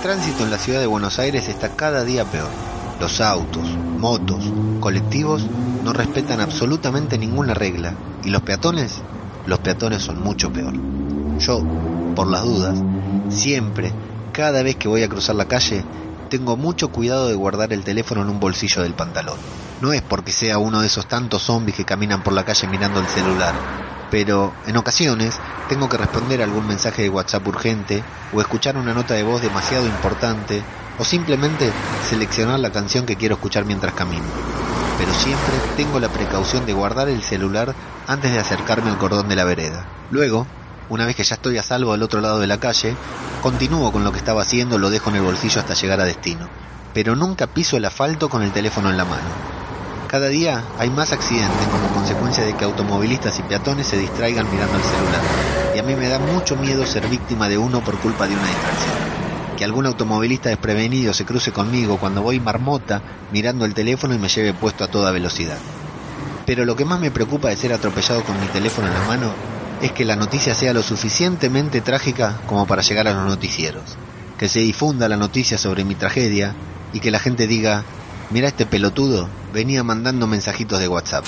El tránsito en la ciudad de Buenos Aires está cada día peor. Los autos, motos, colectivos no respetan absolutamente ninguna regla. ¿Y los peatones? Los peatones son mucho peor. Yo, por las dudas, siempre, cada vez que voy a cruzar la calle, tengo mucho cuidado de guardar el teléfono en un bolsillo del pantalón. No es porque sea uno de esos tantos zombies que caminan por la calle mirando el celular, pero en ocasiones tengo que responder algún mensaje de WhatsApp urgente o escuchar una nota de voz demasiado importante o simplemente seleccionar la canción que quiero escuchar mientras camino. Pero siempre tengo la precaución de guardar el celular antes de acercarme al cordón de la vereda. Luego, una vez que ya estoy a salvo al otro lado de la calle, continúo con lo que estaba haciendo, lo dejo en el bolsillo hasta llegar a destino. Pero nunca piso el asfalto con el teléfono en la mano. Cada día hay más accidentes como consecuencia de que automovilistas y peatones se distraigan mirando el celular. Y a mí me da mucho miedo ser víctima de uno por culpa de una distracción. Que algún automovilista desprevenido se cruce conmigo cuando voy marmota mirando el teléfono y me lleve puesto a toda velocidad. Pero lo que más me preocupa de ser atropellado con mi teléfono en la mano es que la noticia sea lo suficientemente trágica como para llegar a los noticieros. Que se difunda la noticia sobre mi tragedia y que la gente diga, mira este pelotudo, venía mandando mensajitos de WhatsApp.